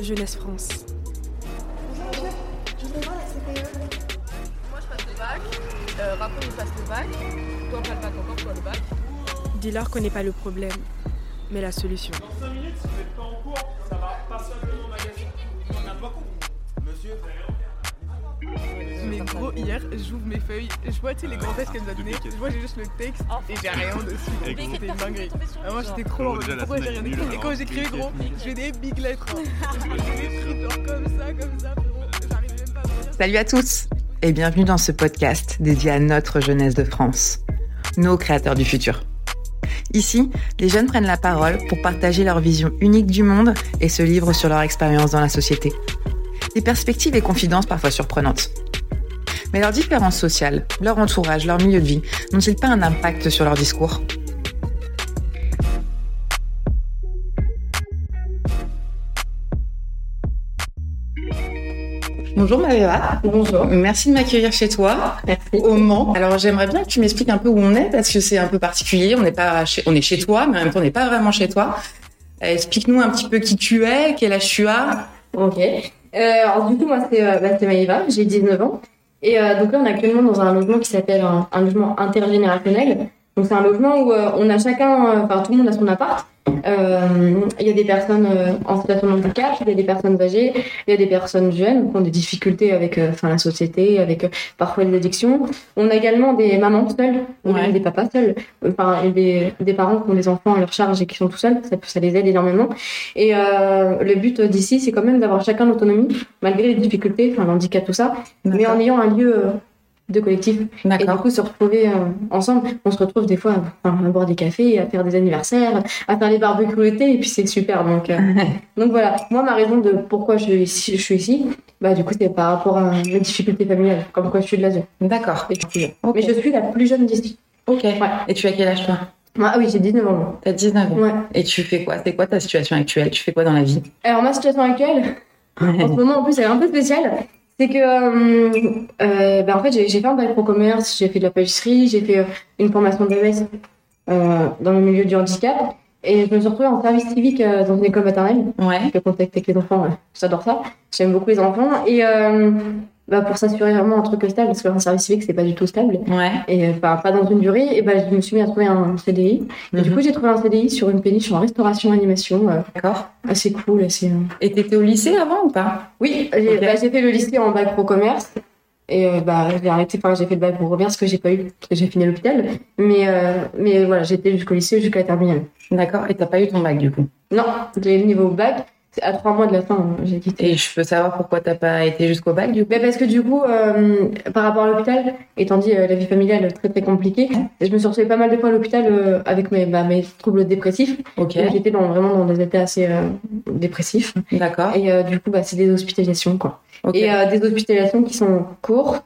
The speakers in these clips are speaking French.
Jeunesse France. Moi je passe le bac, euh, rapport il passe le bac, toi pas le bac encore, toi le bac. Dis-leur qu'on n'est pas le problème, mais la solution. Dans 5 minutes, si vous n'êtes pas en cours, ça va pas simplement au magasin. On a compris. Monsieur, Mais gros, hier, j'ouvre mes feuilles, je vois tu sais, les grands textes qu'elle nous a donnés, je vois j'ai juste le texte et j'ai rien dessus. C'était une dinguerie. Ah, moi j'étais trop en mode, pourquoi j'ai rien écrit Et quand j'écrivais gros, je fais des big lettres. Je fais des trucs genre comme ça, comme ça, frérot. J'arrive même pas à. Salut à tous et bienvenue dans ce podcast dédié à notre jeunesse de France, nos créateurs du futur. Ici, les jeunes prennent la parole pour partager leur vision unique du monde et se livrent sur leur expérience dans la société. Des perspectives et confidences parfois surprenantes. Mais leurs différences sociales, leur entourage, leur milieu de vie n'ont-ils pas un impact sur leur discours? Bonjour Maëva. Bonjour. Merci de m'accueillir chez toi. Merci. Au Mans. Alors j'aimerais bien que tu m'expliques un peu où on est parce que c'est un peu particulier. On n'est pas chez, on est chez toi, mais en même temps on n'est pas vraiment chez toi. Euh, Explique-nous un petit peu qui tu es, quel âge tu as. Ok. Euh, alors du coup, moi, c'est euh, bah, Maïva, j'ai 19 ans. Et euh, donc là, on est actuellement dans un logement qui s'appelle un, un logement intergénérationnel. Donc c'est un logement où on a chacun, enfin tout le monde a son appart. Euh, Il y a des personnes euh, en situation de handicap, il y a des personnes âgées, il y a des personnes jeunes qui ont des difficultés avec euh, enfin la société, avec parfois des addictions. On a également des mamans seules, Ouais. des papas seuls, enfin des, des parents qui ont des enfants à leur charge et qui sont tout seuls. Ça, ça les aide énormément. Et le but d'ici, c'est quand même d'avoir chacun l'autonomie, malgré les difficultés, enfin l'handicap, tout ça, mais en ayant un lieu de collectif. Et du coup, se retrouver euh, ensemble, on se retrouve des fois à, à boire des cafés, à faire des anniversaires, à faire des barbecues l'été, et puis c'est super. Donc, euh, donc voilà, moi, ma raison de pourquoi je suis ici, je suis ici bah, du coup, c'est par rapport à mes difficultés familiales, comme quoi je suis de la zone. D'accord. Et puis, Ok. Mais je suis la plus jeune d'ici. Ok. Et tu as quel âge toi? Ah oui, j'ai 19 ans. T'as 19 ans. Ouais. Et tu fais quoi? C'est quoi ta situation actuelle? Tu fais quoi dans la vie? Alors, ma situation actuelle, en ce moment, en plus, elle est un peu spéciale. C'est que, euh, euh, ben, en fait, j'ai fait un bac pro commerce, j'ai fait de la pâtisserie, j'ai fait euh, une formation d'AES euh, dans le milieu du handicap. Et je me suis retrouvée en service civique euh, dans une école maternelle. Ouais. Le contact avec les enfants, j'adore ça. J'aime beaucoup les enfants. Et euh, bah, pour s'assurer vraiment un truc stable, parce qu'un service civique, c'est pas du tout stable. Ouais. Et enfin, pas dans une durée, et ben je me suis mis à trouver un CDI. Et du Mhm. coup, j'ai trouvé un CDI sur une péniche en restauration animation. euh, D'accord. assez cool, assez. euh, Et t'étais au lycée avant ou pas? Oui, j'ai bah, j'ai fait le lycée en bac pro commerce. Et euh, bah, j'ai arrêté, enfin, j'ai fait le bac pro commerce que j'ai pas eu, parce que j'ai fini l'hôpital. Mais, euh, mais voilà, j'étais jusqu'au lycée, jusqu'à la terminale. D'accord. Et t'as pas eu ton bac du coup? Non, j'ai le niveau bac. À trois mois de la fin, hein, j'ai quitté. Et je peux savoir pourquoi t'as pas été jusqu'au bac du coup? Mais parce que du coup, euh, par rapport à l'hôpital, étant dit euh, la vie familiale très très compliquée, je me suis retrouvée pas mal de fois à l'hôpital euh, avec mes, bah, mes troubles dépressifs. Ok. J'étais dans, vraiment dans des états assez euh, dépressifs. D'accord. Et euh, du coup, bah, c'est des hospitalisations, quoi. Ok. Et euh, des hospitalisations qui sont courtes,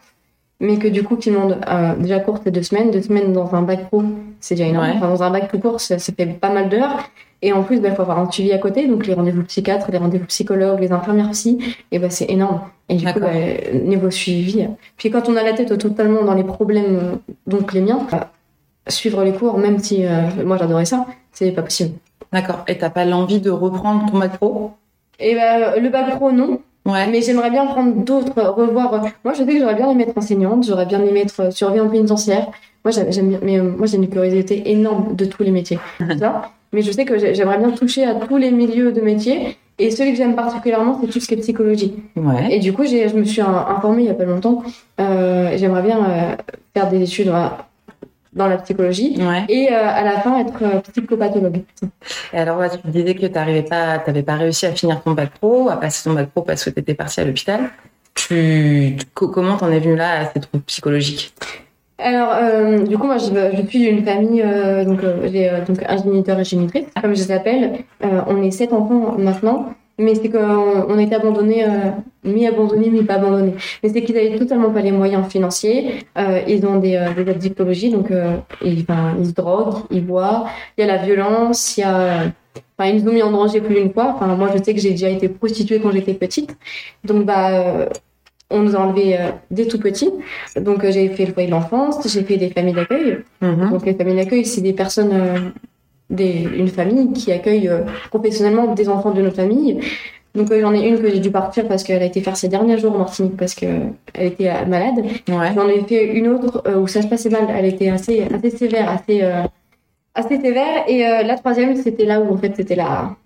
mais que du coup, qui demandent euh, déjà courtes, c'est deux semaines. Deux semaines dans un bac pro, c'est déjà énorme. Ouais. Enfin, dans un bac tout court, ça, ça fait pas mal d'heures. Et en plus, il faut avoir un suivi à côté, donc les rendez-vous psychiatres, les rendez-vous psychologues, les infirmières psy, et ben c'est énorme. Et du coup, bah, niveau suivi. Puis quand on a la tête totalement dans les problèmes, euh, donc les miens, bah, suivre les cours, même si euh, moi j'adorais ça, c'est pas possible. D'accord. Et t'as pas l'envie de reprendre ton bac pro? Et ben le bac pro, non. Ouais. Mais j'aimerais bien prendre d'autres, revoir. Moi, je sais que j'aurais bien aimé être enseignante, j'aurais bien aimé être surveillante pénitentiaire. Moi, j'aime mais euh, moi, j'ai une curiosité énorme de tous les métiers. tu mais je sais que j'ai- j'aimerais bien toucher à tous les milieux de métiers. Et celui que j'aime particulièrement, c'est tout ce qui est psychologie. Ouais. Et du coup, j'ai- je me suis in- informée il y a pas longtemps. Euh, j'aimerais bien euh, faire des études euh, dans la psychologie. Ouais. Et euh, à la fin, être euh, psychopathologue. Et alors tu disais que t'arrivais pas, t'avais pas réussi à finir ton bac pro, à passer ton bac pro parce que t'étais parti à l'hôpital. Tu, tu- co- comment t'en es venu là à ces troubles psychologiques Alors, euh, du coup, moi, je, je suis d'une famille, euh, donc euh, j'ai euh, donc un géniteur et génitrice, comme je les appelle. Euh, on est sept enfants maintenant, mais c'est qu'on on a été abandonnés, euh, mi-abandonnés, mi-pas abandonnés. Mais c'est qu'ils avaient totalement pas les moyens financiers. Euh, ils ont des, euh, des addictologies, donc euh, ils, se droguent, ils boivent. Il y a la violence, il y a... Enfin, ils nous ont mis en danger plus d'une fois. Enfin, moi, je sais que j'ai déjà été prostituée quand j'étais petite. Donc, bah, euh, on nous a enlevés euh, dès tout petit. Donc, euh, j'ai fait le foyer de l'enfance, j'ai fait des familles d'accueil. Mhm. Donc, les familles d'accueil, c'est des personnes, euh, des, une famille qui accueille euh, professionnellement des enfants de notre famille. Donc j'en ai une que j'ai dû partir parce qu'elle a été faire ses derniers jours en Martinique parce qu'elle était malade. Ouais. J'en ai fait une autre où ça se passait mal. Elle était assez, assez sévère, assez, assez sévère. Et la troisième, c'était là où en fait c'était la,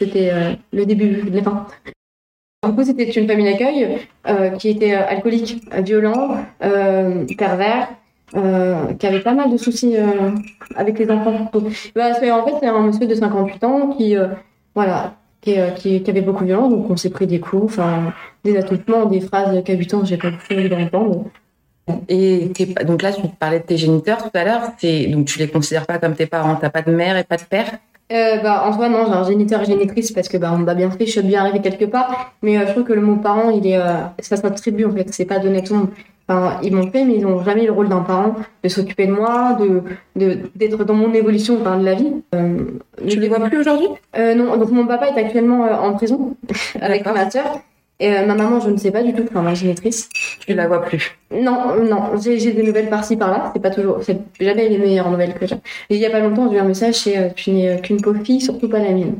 c'était le début, les fins. Du coup, c'était une famille d'accueil qui était alcoolique, violent, pervers. Euh, qui avait pas mal de soucis euh, avec les enfants. Bah, en fait, c'est un monsieur de 58 ans qui, euh, voilà, qui, avait beaucoup de violence, donc on s'est pris des coups, des attroupements, des phrases cabutants, j'ai pas beaucoup envie d'entendre. Et donc là, tu parlais de tes géniteurs tout à l'heure, donc tu les considères pas comme tes parents, t'as pas de mère et pas de père? Euh, bah, en soi, non, j'ai un géniteur et génitrice parce que bah, on m'a bien fait, je suis bien arrivée quelque part. Mais je trouve que le mot parent, il est, ça s'attribue en fait, c'est pas donné tout le monde. Enfin, ils m'ont fait, mais ils n'ont jamais eu le rôle d'un parent, de s'occuper de moi, de d'être dans mon évolution enfin, de la vie. Euh, tu les vois plus aujourd'hui? Euh, Non, donc mon papa est actuellement euh, en prison avec ma soeur. Et euh, ma maman, je ne sais pas du tout, enfin ma génitrice. Tu la vois plus Non, non, j'ai des nouvelles par-ci par-là, c'est pas toujours, c'est jamais les meilleures nouvelles que j'ai. Il y a pas longtemps, j'ai eu un message, c'est tu n'es qu'une pauvre fille, surtout pas la mienne.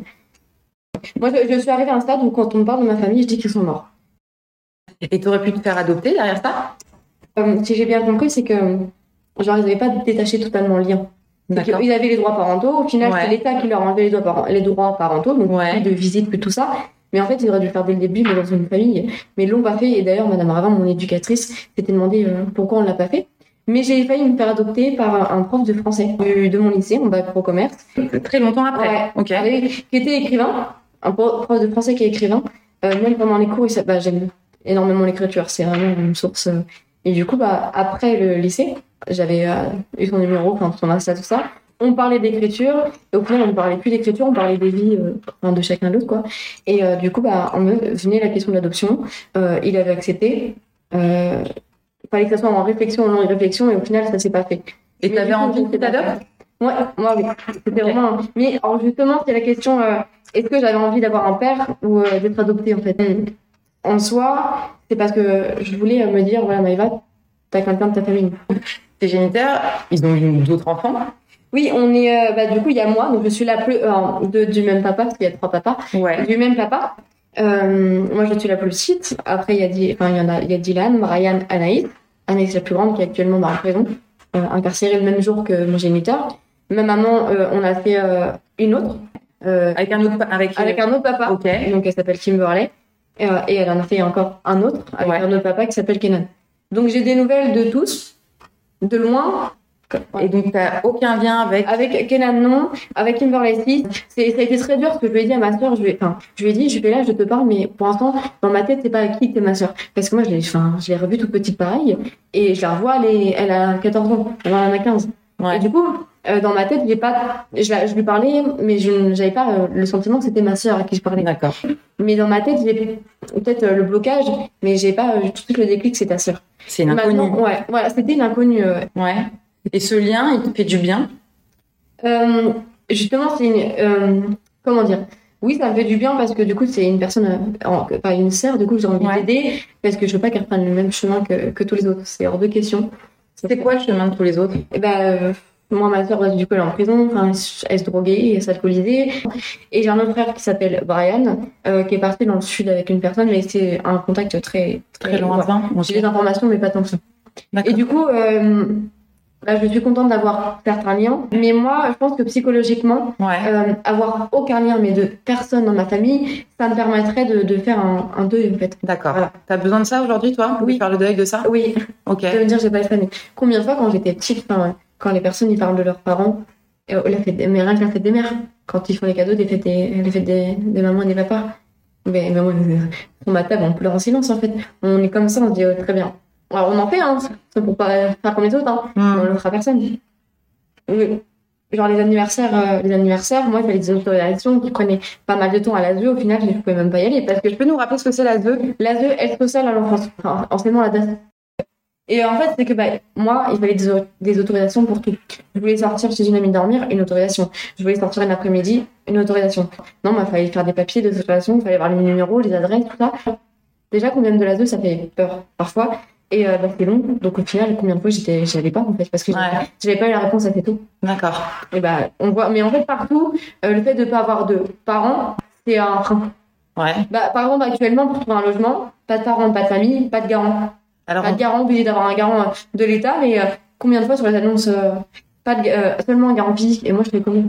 Moi, je, je suis arrivée à un stade où quand on me parle de ma famille, je dis qu'ils sont morts. Et tu aurais pu te faire adopter derrière ça? Euh, si j'ai bien compris, c'est que genre ils n'avaient pas détaché totalement le lien. Ils avaient les droits parentaux. Au final, c'est l'État qui leur enlevait les droits, les droits parentaux, donc plus de visite, plus tout ça. Mais en fait, ils auraient dû le faire dès le début, mais dans une famille. Mais ils l'ont pas fait. Et d'ailleurs, Madame Ravin, mon éducatrice, s'était demandé euh, pourquoi on l'a pas fait. Mais j'ai failli me faire adopter par un prof de français de mon lycée, en bac pro commerce. Très longtemps après. ok. Qui était écrivain, un prof de français qui est écrivain. Euh, même pendant les cours, bah, j'aime énormément l'écriture. C'est vraiment une source et du coup, bah, après le lycée, j'avais euh, eu son numéro, enfin, son Insta, tout ça. On parlait d'écriture, et au final, on ne parlait plus d'écriture, on parlait des vies euh, de chacun d'autre, quoi. Et euh, du coup, bah, on me venait la question de l'adoption. il avait accepté. il fallait que ça soit en réflexion, en non-réflexion, et au final, ça s'est pas fait. Et tu avais envie que t'adoptes Ouais, moi, oui. C'était vraiment. Mais alors, justement, c'est la question est-ce que j'avais envie d'avoir un père ou d'être adoptée, en fait? En soi, c'est parce que je voulais me dire, voilà, Maëva, t'as quelqu'un de ta famille. Tes géniteurs, ils ont eu d'autres enfants Oui, on est, euh, bah, du coup, il y a moi, donc je suis la plus, euh, de, du même papa, parce qu'il y a trois papas. Ouais. Du même papa. Euh, moi, je suis la plus petite. Après, il y a, enfin, il y en a, il y a Dylan, Brian, Anaïs. Anaïs, la plus grande, qui est actuellement dans la prison, incarcérée le même jour que mon géniteur. Ma maman, on a fait une autre. avec un autre, avec, avec un autre papa. Ok. Donc, elle s'appelle Kimberley. Euh, et, elle en a fait encore un autre avec un autre papa qui s'appelle Kenan. Donc j'ai des nouvelles de tous, de loin. Et donc t'as aucun lien avec avec Kenan non, avec Kimberly. C'est ça a été très dur parce que je lui ai dit à ma soeur, je lui ai, enfin, je lui ai dit, je vais là, je te parle, mais pour l'instant dans ma tête c'est pas qui que ma soeur, parce que moi je l'ai, enfin, je l'ai revue toute petite pareil et je la revois, elle, est, elle a 14 ans, elle en a 15. Et du coup, euh, dans ma tête, j'ai pas, je, je, lui parlais, mais je n'avais pas euh, le sentiment que c'était ma sœur à qui je parlais. D'accord. Mais dans ma tête, j'ai peut-être euh, le blocage, mais j'ai pas tout de suite le déclic, c'est ta sœur. C'est une inconnue. Ouais, voilà, c'était une inconnue. Ouais. Et ce lien, il te fait du bien? Justement, c'est une, comment dire? Oui, ça me fait du bien parce que du coup, c'est une personne, pas une sœur, du coup, j'ai envie d'aider parce que je veux pas qu'elle prenne le même chemin que, que tous les autres. C'est hors de question. C'est quoi le chemin de tous les autres? Eh ben, moi, ma soeur, du coup, elle est en prison, enfin, elle se droguait, elle s'alcoolisait. Et j'ai un autre frère qui s'appelle Brian, euh, qui est parti dans le sud avec une personne, mais c'est un contact très, très, lointain. J'ai des informations, mais pas tant que ça. Et du coup, euh, bah, je suis contente d'avoir certains liens. Mais moi, je pense que psychologiquement, euh, avoir aucun lien, mais de personne dans ma famille, ça me permettrait de, de faire un, un, deuil, en fait. D'accord. Voilà. T'as besoin de ça aujourd'hui, toi? Oui. De faire le deuil de ça? Oui. Ok. Ça veut dire j'ai pas de famille. Combien de fois, quand j'étais petite, quand les personnes ils parlent de leurs parents, euh, la fête, mais rien que la fête des mères, quand ils font les cadeaux des fêtes des, les fêtes des, des mamans et des papas. Mais, mais moi, sur ma table, on pleure en silence en fait. On est comme ça, on se dit oh, très bien. Alors on en fait, hein, c'est pour pas faire comme les autres, hein. On le fera personne. Oui. Genre les anniversaires, euh, les anniversaires, moi il fallait des autorisations qui prenaient pas mal de temps à l'ASE, au final je pouvais même pas y aller parce que je peux nous rappeler ce que c'est l'ASE L'ASE, aide sociale à l'enfance, enfin, enseignement la date. Et en fait, c'est que bah, moi, il fallait des, des, autorisations pour tout. Je voulais sortir chez une amie dormir, une autorisation. Je voulais sortir un après-midi, une autorisation. Non, il fallait faire des papiers, des autorisations, il fallait avoir les numéros, les adresses, tout ça. Déjà, combien de l'ASE, ça fait peur parfois. Et euh, bah, c'était long. Donc au final, combien de fois j'étais, j'allais pas en fait, parce que ouais. j'avais pas eu la réponse assez tôt. D'accord. Et bah, on voit, mais en fait, partout, euh, le fait de pas avoir de parents, c'est un frein. Ouais. Bah, par exemple, actuellement, pour trouver un logement, pas de parents, pas de famille, pas de garant. Alors, pas de garant, obligé d'avoir un garant euh, de l'État, mais combien de fois sur les annonces, pas de, seulement un garant physique, et moi je fais combien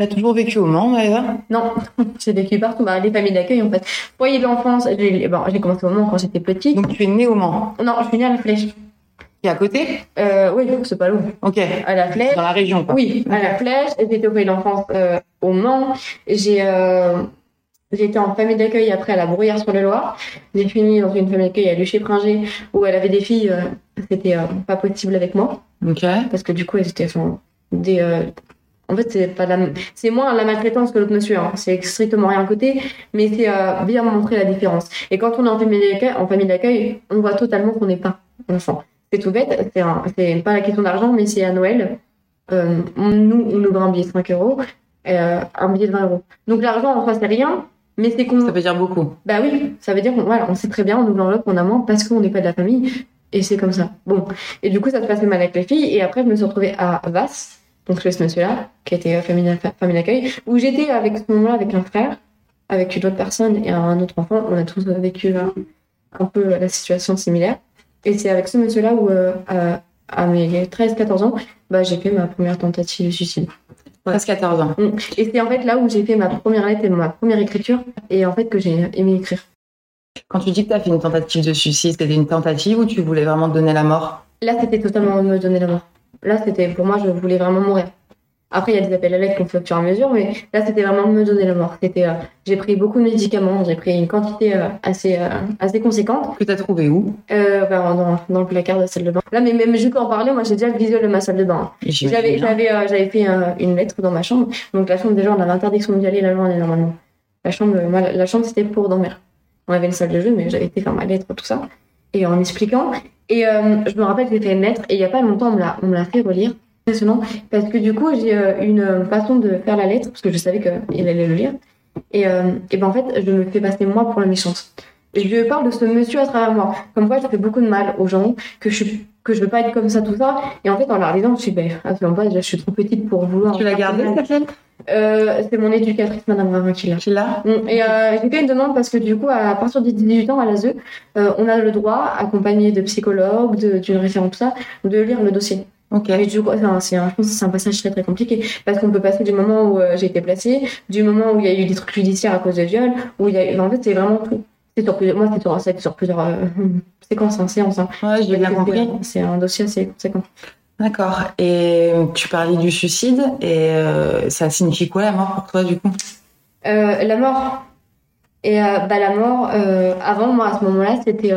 T'as toujours vécu au Mans, Maëva? Non, j'ai vécu partout. Bah, les familles d'accueil, en fait. Foyer de l'enfance, j'ai bon, commencé au Mans quand j'étais petite. Donc tu es née au Mans? Non, je suis née à la Flèche. Qui est à côté? Euh, Oui, c'est pas loin. Ok. À la Flèche. Dans la région, quoi. Oui, à la Flèche. J'étais au foyer de l'enfance euh, au Mans. J'ai euh, été en famille d'accueil après à la Bruyère sur le Loire. J'ai fini dans une famille d'accueil à Luché-Pringé où elle avait des filles. Euh, C'était euh, pas possible avec moi. Ok. Parce que du coup, elles étaient enfin, des en fait, c'est pas la... c'est moins la maltraitance que l'autre monsieur. Hein. C'est strictement rien à côté, mais c'est euh, bien montrer la différence. Et quand on est en famille d'accueil, en famille d'accueil, on voit totalement qu'on n'est pas enfant. C'est tout bête. C'est, un... c'est pas la question d'argent, mais c'est à Noël. Euh, nous, on ouvre un billet de 5 euros, euh, un billet de 20 euros. Donc l'argent, en soi, c'est rien. Mais c'est qu'on... Ça veut dire beaucoup. Bah oui, ça veut dire qu'on voilà, on sait très bien, on ouvre l'enveloppe, on a moins parce qu'on n'est pas de la famille. Et c'est comme ça. Bon. Et du coup, ça se passait mal avec les filles. Et après, je me suis retrouvée à Vasse donc ce monsieur-là, qui était famille, famille d'accueil, où j'étais avec ce moment-là avec un frère, avec une autre personne et un autre enfant. On a tous vécu euh, un peu la situation similaire. Et c'est avec ce monsieur-là où, euh, à, mes 13-14 ans, bah, j'ai fait ma première tentative de suicide. 13-14 ans. Mm. Et c'est en fait là où j'ai fait ma première lettre et ma première écriture, et en fait que j'ai aimé écrire. Quand tu dis que tu as fait une tentative de suicide, c'était une tentative ou tu voulais vraiment te donner la mort? Là, c'était totalement me donner la mort. Là, c'était pour moi, je voulais vraiment mourir. Après, il y a des appels à l'aide qu'on fait au fur et à mesure, mais là, c'était vraiment me donner la mort. C'était, euh, j'ai pris beaucoup de médicaments, j'ai pris une quantité euh, assez, euh, assez conséquente. Que t'as trouvé où? Ben, dans, dans, le placard de la salle de bain. Là, mais même juste pour en parler, moi, j'ai déjà le visuel de ma salle de bain. J'avais, j'avais, j'avais fait une lettre dans ma chambre. Donc la chambre, déjà, on a l'interdiction d'y aller la journée normalement. La chambre, la chambre, c'était pour dormir. On avait une salle de jeu, mais j'avais fait faire ma lettre, tout ça et en expliquant. Et euh, je me rappelle que j'ai fait une lettre et il n'y a pas longtemps, on me l'a, fait relire. Impressionnant. Parce que du coup, j'ai euh, une façon de faire la lettre, parce que je savais qu'il allait le lire. Et, euh, et ben en fait, je me fais passer moi pour la méchante. Je parle de ce monsieur à travers moi. Comme quoi, je fais beaucoup de mal aux gens, que je que je veux pas être comme ça, tout ça. Et en fait, en la relisant, je suis, ben, absolument pas, déjà, je suis trop petite pour vouloir. Tu l'as gardée, cette lettre? Euh, c'est mon éducatrice, Madame Ravin, qui l'a. Qui l'a mm. Et euh, j'ai fait une demande parce que du coup, à partir de 18 ans à l'ASE, euh, on a le droit, accompagné de psychologues, d'une référente, tout ça, de lire le dossier. Ok. Mais du coup, c'est un, je pense que c'est un passage très très compliqué parce qu'on peut passer du moment où euh, j'ai été placée, du moment où il y a eu des trucs judiciaires à cause de viol, où il y a, en fait, c'est vraiment tout. C'est sur plusieurs, moi, c'est sur, sur plusieurs séquences, en séance. Hein. Ouais, j'ai bien compris. C'est un dossier assez conséquent. D'accord. Et tu parlais du suicide, et euh, ça signifie quoi la mort pour toi du coup? Euh, La mort. Et euh, bah, la mort, avant moi, à ce moment-là, c'était.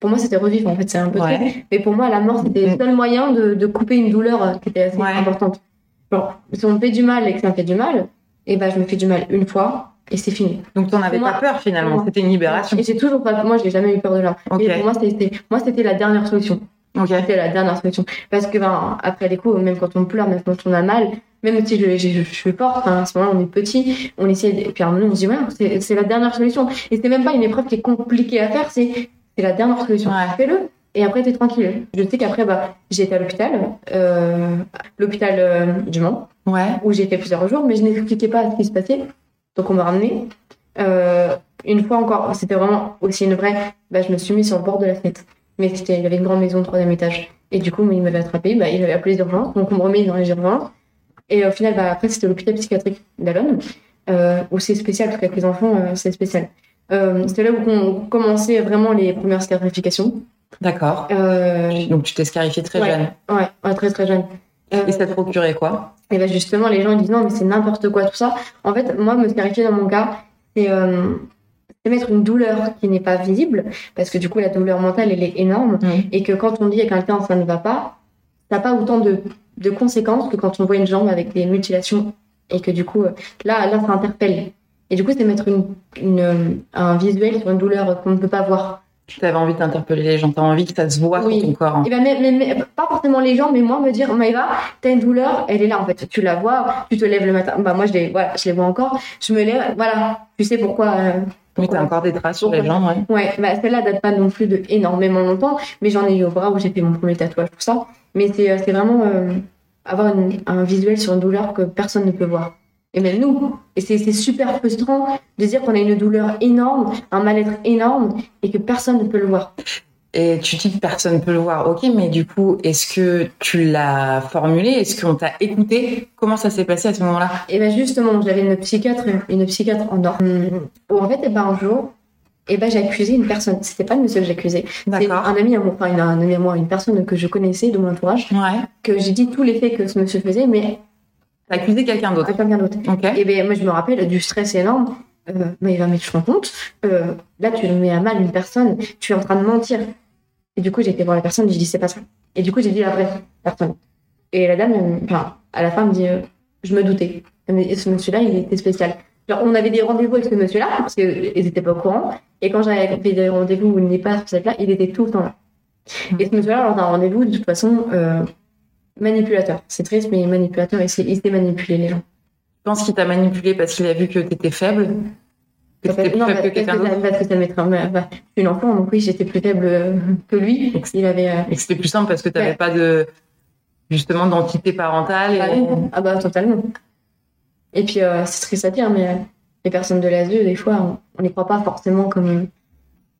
Pour moi, c'était revivre en fait, c'est un peu ouais. Mais pour moi, la mort, c'était le seul moyen de, de, couper une douleur qui était assez importante. Si on me fait du mal et que ça me fait du mal, et bah, je me fais du mal une fois, et c'est fini. Donc t'en avais pas peur finalement, c'était une libération. Et j'ai toujours pas, moi j'ai jamais eu peur de là. Okay. Et pour moi c'était, moi c'était la dernière solution. Okay. C'était la dernière solution. Parce que ben, après les coups, même quand on pleure, même quand on a mal, même si je, je, je, forte, hein, à ce moment-là on est petit, on essaie, et puis à un moment on se dit ouais, c'est la dernière solution. Et c'est même pas une épreuve qui est compliquée à faire, c'est la dernière solution. Ouais. Fais-le. Et après, t'es tranquille. Je sais qu'après, bah, j'ai été à l'hôpital, euh, l'hôpital euh, du Mans, ouais. où j'ai fait plusieurs jours, mais je n'expliquais pas ce qui se passait. Donc on m'a ramené. Euh, une fois encore, c'était vraiment aussi une vraie. Bah, je me suis mis sur le bord de la fenêtre. Mais c'était, il avait une grande maison troisième étage. Et du coup, il m'avait attrapé, bah, il avait appelé les urgences, donc on me remet dans les urgences. Et au final, bah, après, c'était l'hôpital psychiatrique d'Alonne, euh, où c'est spécial, parce qu'avec les enfants, euh, c'est spécial. Euh, c'était là où on commençait vraiment les premières scarifications. D'accord. Euh, donc tu t'es scarifié très ouais, jeune. Ouais, ouais, très très jeune. Et ça te procurait quoi? Et bah justement, les gens ils disent non, mais c'est n'importe quoi tout ça. En fait, moi, me scarifier dans mon cas, c'est euh, mettre une douleur qui n'est pas visible, parce que du coup, la douleur mentale, elle est énorme, mmh. et que quand on dit à quelqu'un ça ne va pas, ça n'a pas autant de, de, conséquences que quand on voit une jambe avec des mutilations, et que du coup, là, là, ça interpelle. Et du coup, c'est mettre une, une, un visuel sur une douleur qu'on ne peut pas voir. Tu avais envie d'interpeller les gens, tu as envie que ça se voit oui. sur ton corps. Hein. Et ben, mais, mais, mais, pas forcément les gens, mais moi me dire, Maëva, t'as une douleur, elle est là en fait. Tu la vois, tu te lèves le matin. Bah moi je les, voilà, je les vois encore. Je me lève, voilà. Tu sais pourquoi. Euh, oui, t'as encore des traces sur les jambes, ouais. Ouais, bah celle-là date pas non plus de énormément longtemps, mais j'en ai eu au bras où j'ai fait mon premier tatouage, tout ça. Mais c'est, c'est vraiment euh, avoir une, un visuel sur une douleur que personne ne peut voir. et même nous. Et c'est super frustrant de dire qu'on a une douleur énorme, un mal-être énorme et que personne ne peut le voir. Et tu dis que personne ne peut le voir, ok, mais du coup, est-ce que tu l'as formulé? Est-ce qu'on t'a écouté? Comment ça s'est passé à ce moment-là? Et bien justement, j'avais une psychiatre, une psychiatre en or. Où en fait, et ben, un jour, et ben, j'ai accusé une personne. C'était pas le monsieur que j'accusais. C'est un ami à moi, enfin, un ami à moi, une personne que je connaissais de mon entourage. Ouais. Que j'ai dit tous les faits que ce monsieur faisait, mais. T'as accusé quelqu'un d'autre Quelqu'un d'autre. Et ben, moi, je me rappelle du stress énorme. Euh, mais il va mettre je compte? Euh, là, tu mets à mal une personne. Tu es en train de mentir. Et du coup, j'ai été voir la personne, j'ai dit, c'est pas ça. Et du coup, j'ai dit la vraie personne. Et la dame, enfin, à la fin, me dit, euh, je me doutais. Et ce monsieur-là, il était spécial. Genre, on avait des rendez-vous avec ce monsieur-là, parce qu'ils n'étaient pas au courant. Et quand j'avais des rendez-vous où il n'est pas spécial-là, il était tout le temps là. Mmh. Et ce monsieur-là, lors d'un rendez-vous, de toute façon, euh, manipulateur. C'est triste, mais manipulateur, il sait, il sait manipuler les gens. Je pense qu'il t'a manipulé parce qu'il a vu que tu étais faible non, parce, que ça m'est bah, je suis une enfant, donc oui, j'étais plus faible que lui. Il avait, euh, Et c'était plus simple parce que tu n'avais pas de, justement, d'entité parentale. Ah bah, totalement. Et puis, euh, c'est triste à dire, mais euh, les personnes de l'ASE, des fois, on n'y croit pas forcément comme,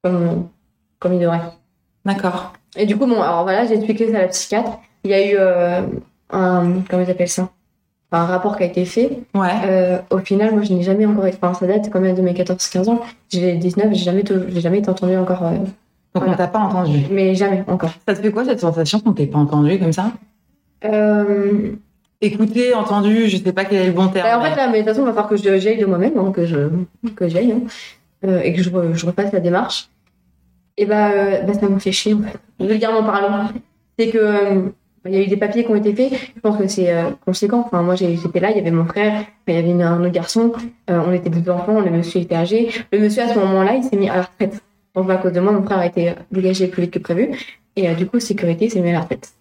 comme, comme ils devraient. D'accord. Et du coup, bon, alors voilà, j'ai expliqué ça à la psychiatre. Il y a eu un, comment ils appellent ça? Un rapport qui a été fait. Ouais. Euh, au final, moi, je n'ai jamais encore. Enfin, ça date quand même de mes 14-15 ans. J'ai 19, j'ai jamais, j'ai jamais été entendue encore. Euh, Donc, on t'a pas entendu Mais jamais encore. Ça te fait quoi cette sensation qu'on t'ait pas entendu comme ça? Euh... Écouter, entendu, je sais pas quel est le bon terme. Bah, en fait, là, mais de toute façon, il va falloir que j'aille de moi-même, hein, que je que j'aille hein, euh, et que je, je, repasse la démarche. Et bah, bah ça me fait chier, en fait. Vulgairement parlant. C'est que il y a eu des papiers qui ont été faits. Je pense que c'est euh, conséquent. Enfin, moi, j'étais là, il y avait mon frère, il y avait un autre garçon. Euh, on était deux enfants, le monsieur était âgé. Le monsieur, à ce moment-là, il s'est mis à la retraite. Donc, à cause de moi, mon frère a été dégagé plus vite que prévu. Et euh, du coup, sécurité s'est mis à la retraite.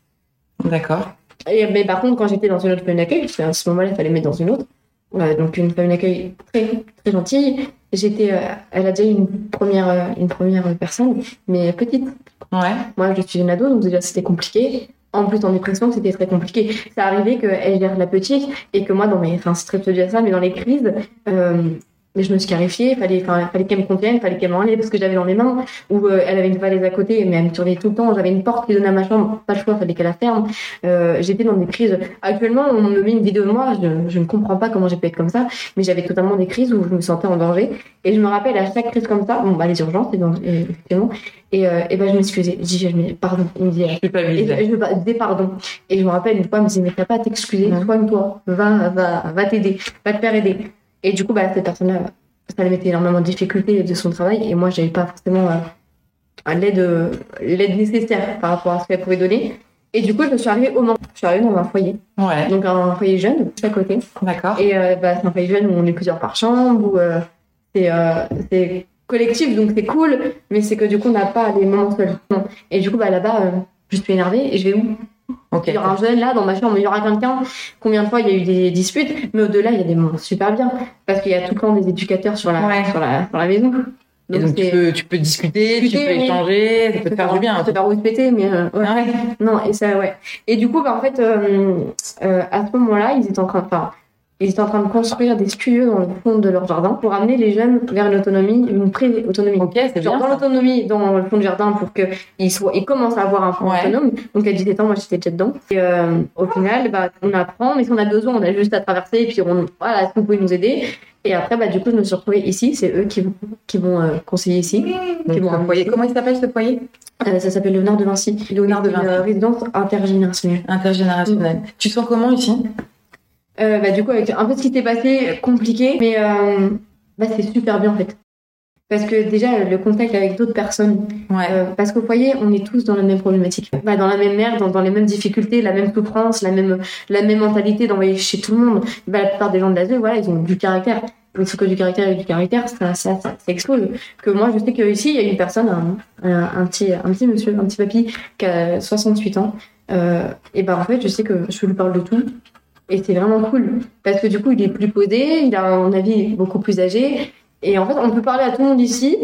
D'accord. Mais par contre, quand j'étais dans une autre famille d'accueil, parce qu'à ce moment-là, il fallait mettre dans une autre. donc, une famille d'accueil très, très gentille. J'étais, elle a déjà eu une première, une première personne, mais petite. Ouais. Moi, je suis une ado, donc déjà, c'était compliqué en plus en dépression, c'était très compliqué. Ça arrivait qu'elle gère la petite et que moi, dans mes, enfin, c'est très peu dire ça, mais dans les crises, euh, mais je me suis clarifiée, il fallait, fallait qu'elle me contienne, il fallait qu'elle m'enlève parce que j'avais dans les mains, ou euh, elle avait une valise à côté, mais elle me tournait tout le temps, j'avais une porte qui donnait à ma chambre, pas le choix, fallait qu'elle la ferme. Euh, j'étais dans des crises. Actuellement, on me met une vidéo de moi, je, je ne comprends pas comment j'ai pu être comme ça, mais j'avais totalement des crises où je me sentais en danger. Et je me rappelle à chaque crise comme ça, bon, bah, les urgences, effectivement, et, euh, et ben, je m'excusais. Je dis, je pardon. Il me dit, je pas et, je me dis, pardon. Et je me rappelle une fois, elle me disait, mais t'as pas à t'excuser, soigne-toi, va, va, va t'aider, va te faire aider. Et du coup, bah, cette personne-là, ça lui mettait énormément de difficultés de son travail. Et moi, j'avais pas forcément euh, l'aide, l'aide nécessaire par rapport à ce qu'elle pouvait donner. Et du coup, je suis arrivée au Mans. Je suis arrivée dans un foyer. Ouais. Donc, un foyer jeune, à côté. D'accord. Et euh, bah, c'est un foyer jeune où on est plusieurs par chambre, où euh, c'est, euh, c'est collectif, donc c'est cool, mais c'est que du coup, on n'a pas les moments seuls. Et du coup, bah, là-bas, euh, je suis énervée et je vais où? Il y aura un jeune là dans ma chambre, il y aura quelqu'un. Combien de fois il y a eu des disputes, mais au-delà il y a des moments super bien parce qu'il y a tout le temps des éducateurs sur la, sur la, sur la maison. Donc, tu, peux, tu peux discuter, tu peux échanger, ça peut te faire du bien. Ça peut faire péter, mais euh, ouais. Ah ouais. Non, et ça, ouais. Et du coup, bah, en fait, euh, euh, à ce moment-là, ils étaient en train, enfin, ils étaient en train de construire des studios dans le fond de leur jardin pour amener les jeunes vers une autonomie, une pré-autonomie. Ok, c'est bien. Dans l'autonomie, dans le fond du jardin pour qu'ils soient, ils commencent à avoir un fond autonome. Donc à 17 ans, moi j'étais déjà dedans. Et euh, au final, bah, on apprend, mais si on a besoin, on a juste à traverser et puis on, voilà, est-ce vous pouvez nous aider? Et après, bah, du coup, je me suis retrouvée ici. C'est eux qui vont, qui vont euh, conseiller ici. qui vont Comment il s'appelle ce foyer? Euh, Ça s'appelle Léonard de Vinci. Léonard de Vinci. Une résidence intergénérationnelle. Intergénérationnelle. Tu te sens comment ici? Euh, bah, du coup, avec un peu ce qui s'est passé, compliqué, mais euh, bah, c'est super bien en fait. Parce que déjà, le contact avec d'autres personnes. Ouais. Euh, parce qu'au foyer, on est tous dans la même problématique. Bah, dans la même merde, dans, dans, les mêmes difficultés, la même souffrance, la même, la même mentalité d'envoyer chez tout le monde. Bah, la plupart des gens de la voilà, ils ont du caractère. Il faut que du caractère et du caractère, ça, ça, ça, explose. Que moi, je sais qu'ici, il y a une personne, un, un, un, petit, un petit monsieur, un petit papy, qui a 68 ans. Euh, et ben, en fait, je sais que je lui parle de tout. Et c'est vraiment cool. Parce que du coup, il est plus posé, il a un avis beaucoup plus âgé. Et en fait, on peut parler à tout le monde ici.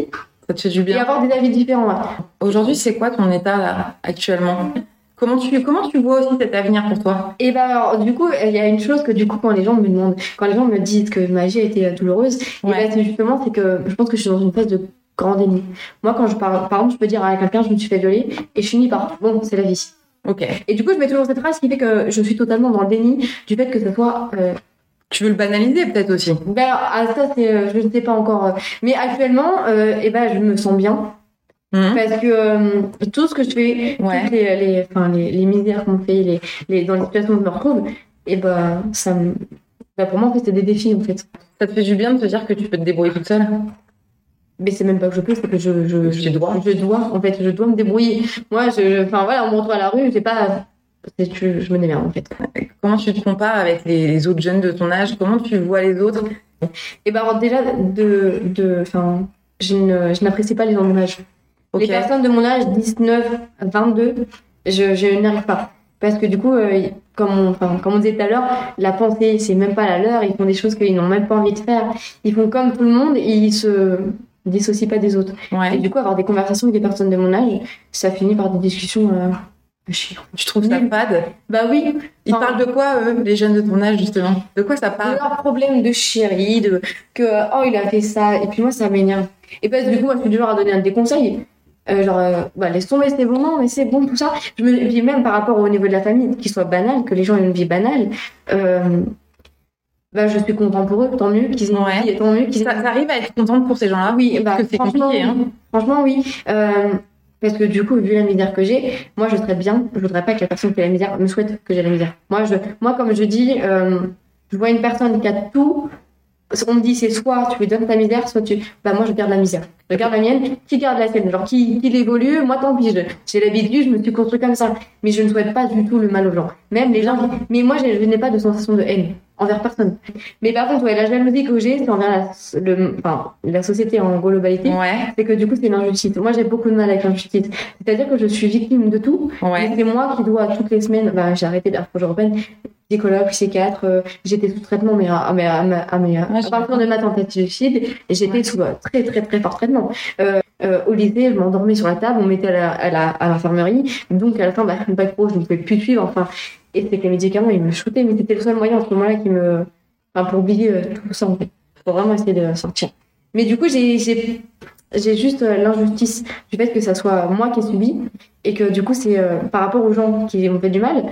Ça te fait du bien. Et avoir des avis différents. Aujourd'hui, c'est quoi ton état là, actuellement? Comment tu, comment tu vois aussi cet avenir pour toi? Et ben alors, du coup, il y a une chose que du coup, quand les gens me demandent, quand les gens me disent que ma vie a été douloureuse, et ben, c'est justement, c'est que je pense que je suis dans une phase de grand déni. Moi, quand je parle, par exemple, je peux dire à quelqu'un, je me suis fait violer, et je finis par, bon, c'est la vie. Ok. Et du coup, je mets toujours cette phrase qui fait que je suis totalement dans le déni du fait que ce soit. Euh, tu veux le banaliser peut-être aussi Ben, à ça, c'est, euh, je ne sais pas encore. Mais actuellement, euh, eh ben, je me sens bien. Mhm. Parce que euh, tout ce que je fais, Ouais. toutes les, les, enfin, les, les misères qu'on fait, les, les, dans les situations où je me retrouve, et ben, ça me. ben, pour moi, en fait, c'est des défis, en fait. Ça te fait du bien de te dire que tu peux te débrouiller toute seule? Mais c'est même pas que je peux, c'est que je, je, Tu dois. je dois, en fait, je dois me débrouiller. Moi, je, enfin, voilà, on me retrouve à la rue, j'ai pas. Je, je me démerde, en fait. Comment tu te compares avec les, les autres jeunes de ton âge? Comment tu vois les autres? Et ben, alors, déjà, de. de enfin, je ne- je n'apprécie pas les gens de mon âge. Les personnes de mon âge, 19, 22, je, je n'y arrive pas. Parce que du coup, euh, comme, on, enfin, comme on disait tout à l'heure, la pensée, c'est même pas la leur. Ils font des choses qu'ils n'ont même pas envie de faire. Ils font comme tout le monde et ils se dissocient pas des autres. Et du coup, avoir des conversations avec des personnes de mon âge, ça finit par des discussions euh. Tu trouves ça fade Bah oui, Ils Enfin, parlent de quoi, eux, les jeunes de ton âge, justement? De quoi ça de parle? leurs problèmes de chérie, de que oh il a fait ça, et puis moi ça m'énerve. Et parce que du coup, moi je suis du genre à donner des conseils. Euh, genre, euh, bah, laisse tomber, c'est bon, non, mais c'est bon, tout ça. Je me, puis même par rapport au niveau de la famille, qu'il soit banal, que les gens aient une vie banale, euh, bah, je suis content pour eux, tant mieux qu'ils aient Ouais. tant mieux qu'ils aient ça, ça arrive à être contente pour ces gens-là Oui, bah, Parce que c'est franchement, compliqué, hein. Franchement, oui. Euh, parce que du coup, vu la misère que j'ai, moi, je serais bien. Je voudrais pas que la personne qui a la misère me souhaite que j'ai la misère. Moi, je, moi, comme je dis, euh, je vois une personne qui a tout. On me dit, c'est soit tu lui donnes ta misère, soit tu. Bah, moi, je garde la misère. Je garde la mienne. Qui garde la sienne? Genre, qui, qui l'évolue? Moi, tant pis. J'ai l'habitude, je me suis construit comme ça. Mais je ne souhaite pas du tout le mal aux gens. Même les gens. Mais moi, je n'ai pas de sensation de haine envers personne. Mais par contre, ouais, la jalousie que j'ai, c'est envers la, le, enfin, la société en globalité Ouais, c'est que du coup c'est l'injustice. Moi j'ai beaucoup de mal avec l'injustice. C'est-à-dire que je suis victime de tout. ouais. C'est moi qui dois toutes les semaines, bah, j'ai arrêté d'approche européenne, psychologue, psychiatre, euh, j'étais sous traitement mais à, à, mes- à, à, mes- à partir de ma tentative de suicide j'étais sous euh, très très très fort traitement. Euh, euh, au lycée, je m'endormais sur la table, on me mettait à la- à la- à l'infirmerie, donc à la fin, bah, bac pro, je ne pouvais plus suivre, enfin, et c'est que les médicaments, ils me shootaient, mais c'était le seul moyen à ce moment-là qui me, enfin, pour oublier euh, tout ça en fait. Faut vraiment essayer de sortir. Mais du coup, j'ai, juste euh, l'injustice du fait que ça soit moi qui ai subi et que du coup, c'est euh, par rapport aux gens qui ont fait du mal,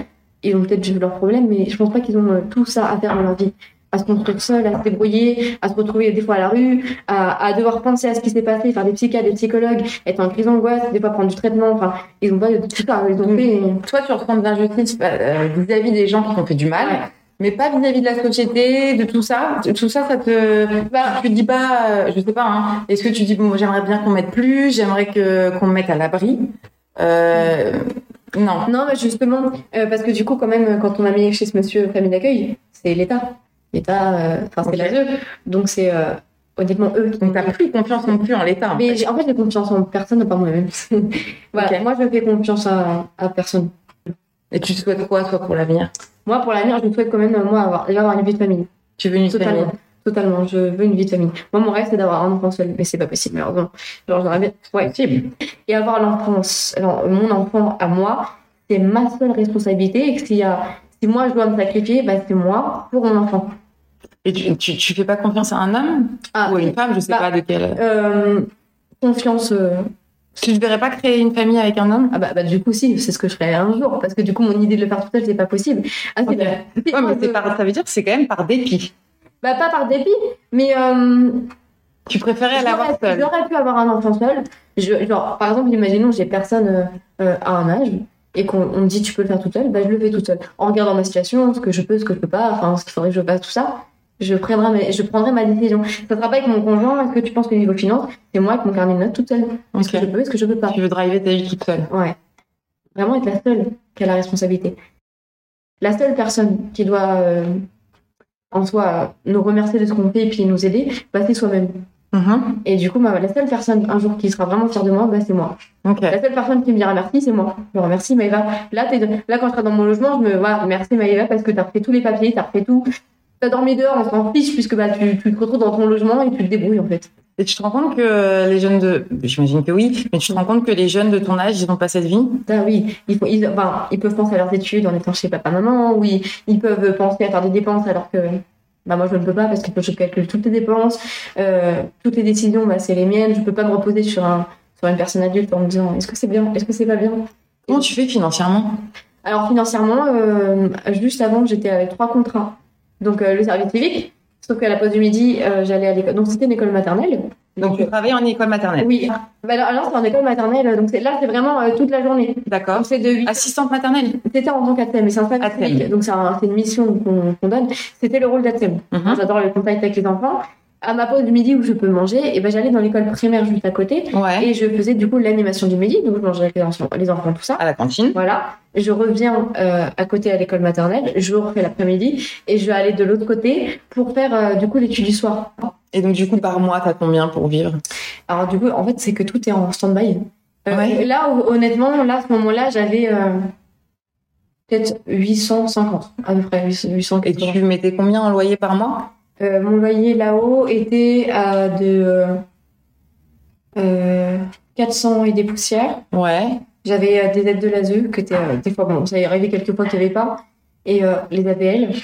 ils ont peut-être vu leurs problèmes, mais je pense pas qu'ils ont tout ça à faire dans leur vie. À se construire seul, à se débrouiller, à se retrouver des fois à la rue, à, à devoir penser à ce qui s'est passé, faire des psychiatres, des psychologues, être en crise d'angoisse, des fois prendre du traitement. Enfin, ils ont pas de tout ça. Ils ont fait. Toi, tu ressens de l'injustice euh, vis-à-vis des gens qui t'ont fait du mal, Ouais. mais pas vis-à-vis de la société, de tout ça. Tout ça, ça te. Bah, Tu te dis pas, euh, je sais pas, hein, est-ce que tu dis, bon, j'aimerais bien qu'on m'aide plus, j'aimerais que qu'on me mette à l'abri euh, Non. Non, mais justement, euh, parce que du coup, quand même, quand on a mis chez ce monsieur famille d'accueil, c'est l'État. L'État, euh, enfin, c'est Ok. l'ASE. Donc, c'est euh, honnêtement eux qui Donc, t'as plus confiance non plus en l'État. Mais fait. en fait, j'ai confiance en personne, pas moi-même. voilà, moi, je fais confiance à, à personne. Et tu souhaites quoi, toi, pour l'avenir? Moi, pour l'avenir, je souhaite quand même, euh, moi, avoir, déjà avoir une vie de famille. Tu veux une famille? Totalement. Totalement. Je veux une vie de famille. Moi, mon rêve, c'est d'avoir un enfant seul. Mais c'est pas possible, malheureusement. Genre, j'aurais bien. Ouais. Possible. Et avoir l'enfance, alors, mon enfant à moi, c'est ma seule responsabilité. Et que s'il y a, si moi, je dois me sacrifier, bah, c'est moi pour mon enfant. Et tu, tu, tu fais pas confiance à un homme Ah, ou à une femme, je sais Bah, pas de quelle. euh, confiance. euh, Tu ne verrais pas créer une famille avec un homme? Ah bah, bah, du coup si, c'est ce que je ferais un jour parce que du coup mon idée de le faire tout seul c'est pas possible. Ah, Ouais, mais je- par, ça veut dire que c'est quand même par dépit. bah pas par dépit, mais euh, Tu préférais l'avoir seule. j'aurais pu avoir un enfant seul. Je, genre par exemple imaginons j'ai personne euh, euh, à un âge et qu'on on me dit tu peux le faire tout seul, bah je le fais tout seul en regardant ma situation, ce que je peux, ce que je peux pas, enfin ce qu'il faudrait que je fasse tout ça. Je prendrai, ma, je prendrai ma décision. Ça sera pas avec mon conjoint. Est-ce que tu penses que niveau finance, c'est moi avec mon carnet de notes toute seule Est-ce que je peux, est-ce que je peux pas? Tu veux driver ta vie toute seule. Ouais. Vraiment être la seule qui a la responsabilité. La seule personne qui doit, euh, en soi, nous remercier de ce qu'on fait et puis nous aider, bah, c'est soi-même. Mhm. Et du coup, bah, la seule personne un jour qui sera vraiment fière de moi, bah, c'est moi. La seule personne qui me dira merci, c'est moi. Je remercie Maëva. Là, quand je serai dans mon logement, je me voilà, merci Maëva parce que t'as refait tous les papiers, t'as refait tout. T'as dormi dehors, on s'en fiche puisque bah, tu, tu te retrouves dans ton logement et tu te débrouilles en fait. Et tu te rends compte que les jeunes de, j'imagine que oui, mais tu te rends compte que les jeunes de ton âge, ils n'ont pas cette vie? Ah oui, ils, font, ils, enfin, ils peuvent penser à leurs études en étant chez papa-maman, oui, ils peuvent penser à faire des dépenses alors que bah moi je ne peux pas parce que je calcule toutes les dépenses, euh, toutes les décisions, bah, c'est les miennes, je peux pas me reposer sur, un, sur une personne adulte en me disant est-ce que c'est bien, est-ce que c'est pas bien? Comment tu fais financièrement? Alors financièrement, euh, juste avant j'étais avec trois contrats, donc euh, le service civique, sauf qu'à la pause du midi j'allais à l'école, donc c'était une école maternelle. Donc, tu travailles en école maternelle Oui. Bah, alors, c'est en école maternelle, donc là, c'est vraiment euh, toute la journée. D'accord. C'est de 8... Assistante maternelle C'était en tant qu'ATEM, mais c'est un donc c'est une mission qu'on donne. C'était le rôle d'ATEM. Mhm. J'adore le contact avec les enfants. À ma pause du midi où je peux manger, et ben j'allais dans l'école primaire juste à côté ouais. et je faisais du coup l'animation du midi, donc je mangeais avec les enfants, les enfants tout ça. À la cantine. Voilà. Je reviens euh, à côté à l'école maternelle, je refais l'après-midi et je vais aller de l'autre côté pour faire euh, du coup l'étude du soir. Et donc, du coup, par mois, t'as combien pour vivre? Alors, du coup, en fait, c'est que tout est en stand-by. Euh, là, honnêtement, là, à ce moment-là, j'avais peut-être 850, à peu près, 800. Et tu mettais combien en loyer par mois? Euh, Mon loyer là-haut était à de 400 et des poussières. Ouais. J'avais des aides de l'ASE, que des fois, bon, ça y arrivait quelques fois qu'il n'y avait pas. Et les APL.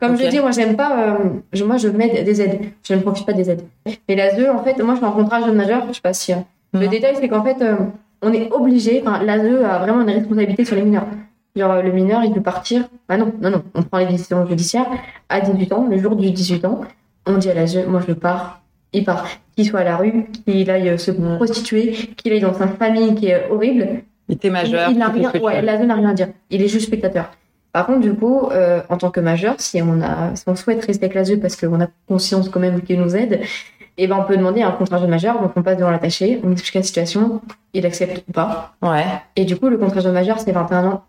Comme je dis, moi, j'aime pas. Euh, moi, je mets des aides. Je ne profite pas des aides. Mais l'ASE, en fait, moi, je suis en contrat jeune majeur. Je sais pas si. Euh, le détail, c'est qu'en fait, euh, on est obligé. L'ASE a vraiment une responsabilité sur les mineurs. Genre, le mineur, il peut partir. Ah non, non, non. On prend les décisions judiciaires à 18 ans, le jour du 18 ans. On dit à l'ASE, moi, je pars. Il part. Qu'il soit à la rue, qu'il aille se prostituer, qu'il aille dans sa famille qui est horrible. Il était majeur. Il, n'a rien. Ouais, l'ASE n'a rien à dire. Il est juste spectateur. Par contre, du coup, euh, en tant que majeur, si on, a, si on souhaite rester avec l'ASE parce qu'on a conscience quand même qu'il nous aide, et eh ben on peut demander un contrat de majeur, donc on passe devant l'attaché, on explique la situation, il accepte ou pas. Ouais. Et du coup, le contrat de majeur, c'est 21 ans,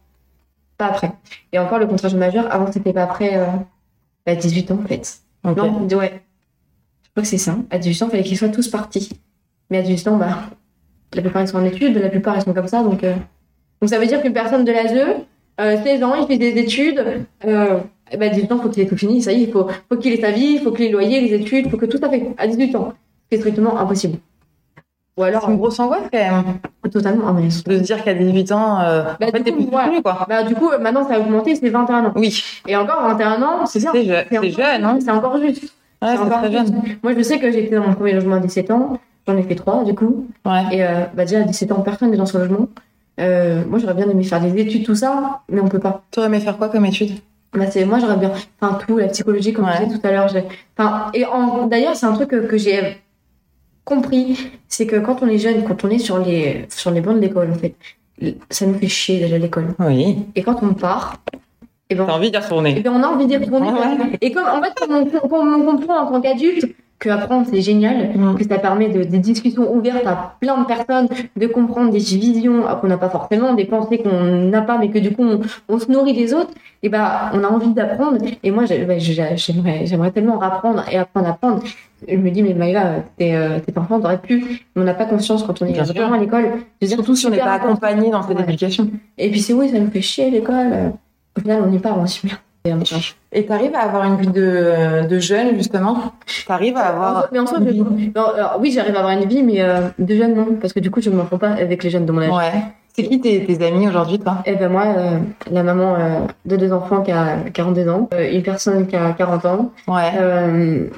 pas après. Et encore, le contrat de majeur, avant, c'était pas après euh, à 18 ans, en fait. Okay. Non, ouais. Je crois que c'est ça. À 18 ans, il fallait qu'ils soient tous partis. Mais à 18 ans, bah, la plupart, ils sont en études, la plupart, ils sont comme ça, donc... Euh... Donc ça veut dire qu'une personne de l'ASE, euh, 16 ans, il fait des études. Euh, eh ben, 18 ans, faut qu'il ait tout fini. Ça y est, il faut, faut qu'il ait sa vie, il faut qu'il ait le loyer, les études, il faut que tout ça fait à 18 ans. C'est strictement impossible. Ou alors. C'est une grosse angoisse quand même. Totalement. Ah, de se dire qu'à 18 ans, euh, bah, en fait, t'es plus ouais. quoi. Bah, du coup, maintenant, ça a augmenté, c'est 21 ans. Oui. Et encore, 21 ans, c'est bien. C'est jeune, hein. C'est encore juste. Ouais, c'est très jeune. Moi, je sais que j'étais dans mon premier logement à 17 ans. J'en ai fait 3, du coup. Ouais. Et euh, bah, déjà, à 17 ans, personne n'est dans ce logement. Euh, moi, j'aurais bien aimé faire des études, tout ça, mais on peut pas. Tu aurais aimé faire quoi comme études bah, c'est moi j'aurais bien enfin tout la psychologie comme je disais tout à l'heure enfin et d'ailleurs c'est un truc que, que j'ai compris c'est que quand on est jeune quand on est sur les sur les bancs de l'école en fait ça nous fait chier déjà l'école. Oui. Et quand on part et ben t'as envie d'y retourner. et ben on a envie d'y retourner. Et comme en fait comme on, comme on comprend en tant qu'adulte que apprendre c'est génial, mm. que ça permet de, des discussions ouvertes à plein de personnes, de comprendre des visions qu'on n'a pas forcément, des pensées qu'on n'a pas, mais que du coup on, se nourrit des autres. Et bah on a envie d'apprendre. Et moi bah, j'aimerais j'aimerais tellement apprendre et apprendre à apprendre. Je me dis mais Maïla, tes, euh, tes enfants t'auraient pu, mais on n'a pas conscience quand on est vraiment à l'école. Surtout si on n'est pas accompagné dans cette éducation. Et puis c'est oui, ça nous fait chier l'école. Au final on y part, on s'y. Et t'arrives à avoir une vie de, de jeune, justement? T'arrives à avoir. Mais en soi, oui, j'arrive à avoir une vie, mais euh, de jeune, non. Parce que du coup, je ne m'entends pas avec les jeunes de mon âge. Ouais. C'est qui tes, tes amis aujourd'hui, toi? Eh ben, moi, euh, la maman euh, de deux enfants qui a 42 ans, une personne qui a 40 ans. Ouais.